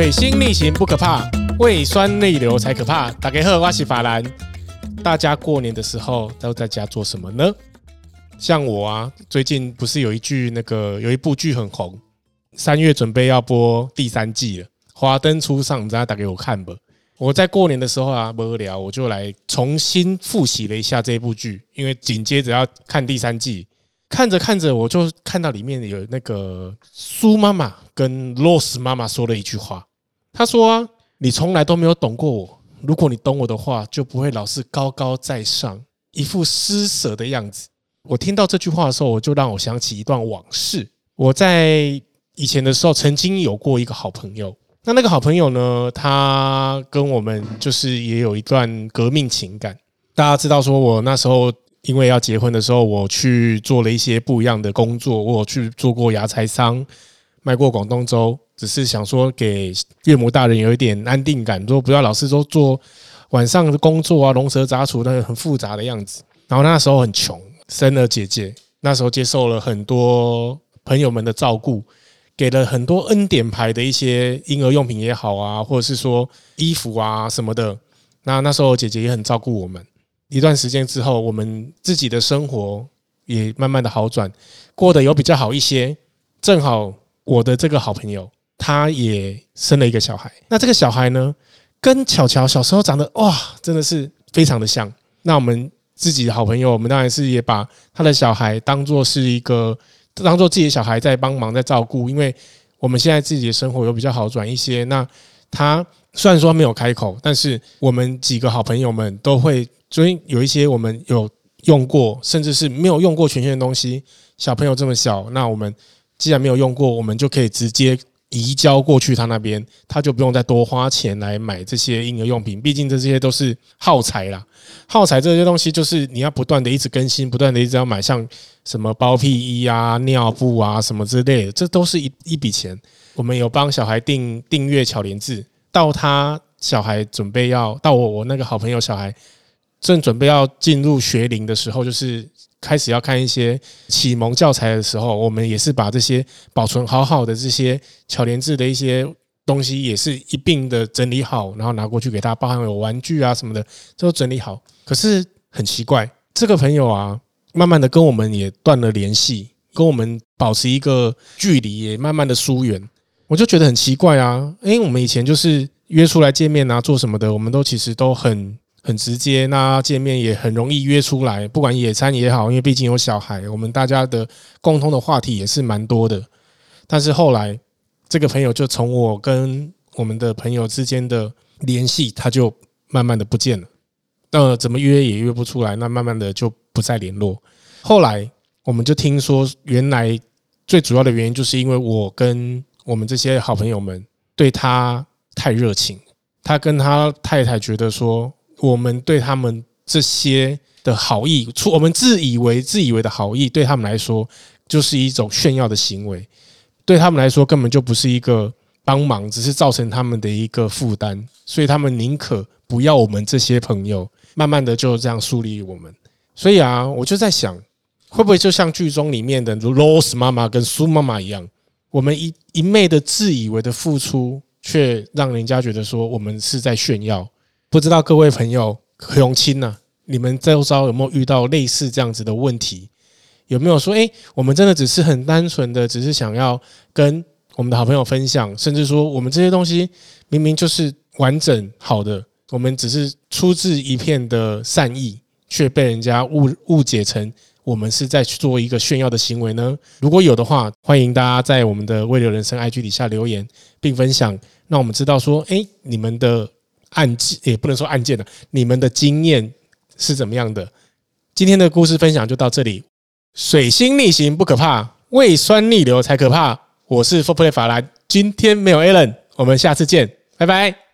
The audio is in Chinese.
水星逆行不可怕，胃酸逆流才可怕。大家好，我是法兰。大家过年的时候都在家做什么呢？像我啊，最近不是有一句那个有一部剧很红，三月准备要播第三季了，《华灯初上》，你家打给我看吧。我在过年的时候啊，无聊，我就来重新复习了一下这部剧，因为紧接着要看第三季。看着看着，我就看到里面有那个苏妈妈跟 Rose 妈妈说了一句话。他说啊：“你从来都没有懂过我，如果你懂我的话，就不会老是高高在上，一副施舍的样子。”我听到这句话的时候，我就让我想起一段往事。我在以前的时候，曾经有过一个好朋友。那那个好朋友呢，他跟我们就是也有一段革命情感。大家知道，说我那时候。因为要结婚的时候，我去做了一些不一样的工作。我有去做过牙材商，卖过广东粥，只是想说给岳母大人有一点安定感，说不要老是说做晚上的工作啊，龙蛇杂处那个很复杂的样子。然后那时候很穷，生了姐姐，那时候接受了很多朋友们的照顾，给了很多恩典牌的一些婴儿用品也好啊，或者是说衣服啊什么的。那那时候姐姐也很照顾我们。一段时间之后，我们自己的生活也慢慢的好转，过得有比较好一些。正好我的这个好朋友，他也生了一个小孩。那这个小孩呢，跟巧巧小时候长得哇，真的是非常的像。那我们自己的好朋友，我们当然是也把他的小孩当做是一个，当做自己的小孩在帮忙在照顾。因为我们现在自己的生活有比较好转一些。那他虽然说没有开口，但是我们几个好朋友们都会。所以有一些我们有用过，甚至是没有用过全新的东西。小朋友这么小，那我们既然没有用过，我们就可以直接移交过去他那边，他就不用再多花钱来买这些婴儿用品。毕竟这些都是耗材啦，耗材这些东西就是你要不断的一直更新，不断的一直要买，像什么包屁衣啊、尿布啊什么之类的，这都是一一笔钱。我们有帮小孩订订阅巧连智，到他小孩准备要到我我那个好朋友小孩。正准备要进入学龄的时候，就是开始要看一些启蒙教材的时候，我们也是把这些保存好好的这些巧连智的一些东西，也是一并的整理好，然后拿过去给他，包含有玩具啊什么的，都整理好。可是很奇怪，这个朋友啊，慢慢的跟我们也断了联系，跟我们保持一个距离，也慢慢的疏远。我就觉得很奇怪啊，因为我们以前就是约出来见面啊，做什么的，我们都其实都很。很直接，那见面也很容易约出来，不管野餐也好，因为毕竟有小孩，我们大家的共同的话题也是蛮多的。但是后来，这个朋友就从我跟我们的朋友之间的联系，他就慢慢的不见了。那怎么约也约不出来，那慢慢的就不再联络。后来我们就听说，原来最主要的原因就是因为我跟我们这些好朋友们对他太热情，他跟他太太觉得说。我们对他们这些的好意，出我们自以为自以为的好意，对他们来说就是一种炫耀的行为，对他们来说根本就不是一个帮忙，只是造成他们的一个负担，所以他们宁可不要我们这些朋友，慢慢的就这样疏离我们。所以啊，我就在想，会不会就像剧中里面的如 Rose 妈妈跟苏妈妈一样，我们一一昧的自以为的付出，却让人家觉得说我们是在炫耀。不知道各位朋友何永清呐，你们周遭有没有遇到类似这样子的问题？有没有说，诶，我们真的只是很单纯的，只是想要跟我们的好朋友分享，甚至说我们这些东西明明就是完整好的，我们只是出自一片的善意，却被人家误误解成我们是在去做一个炫耀的行为呢？如果有的话，欢迎大家在我们的未留人生 IG 底下留言并分享，让我们知道说，诶，你们的。案件也不能说案件了，你们的经验是怎么样的？今天的故事分享就到这里。水星逆行不可怕，胃酸逆流才可怕。我是 f o r Play 法兰，今天没有 Alan，我们下次见，拜拜。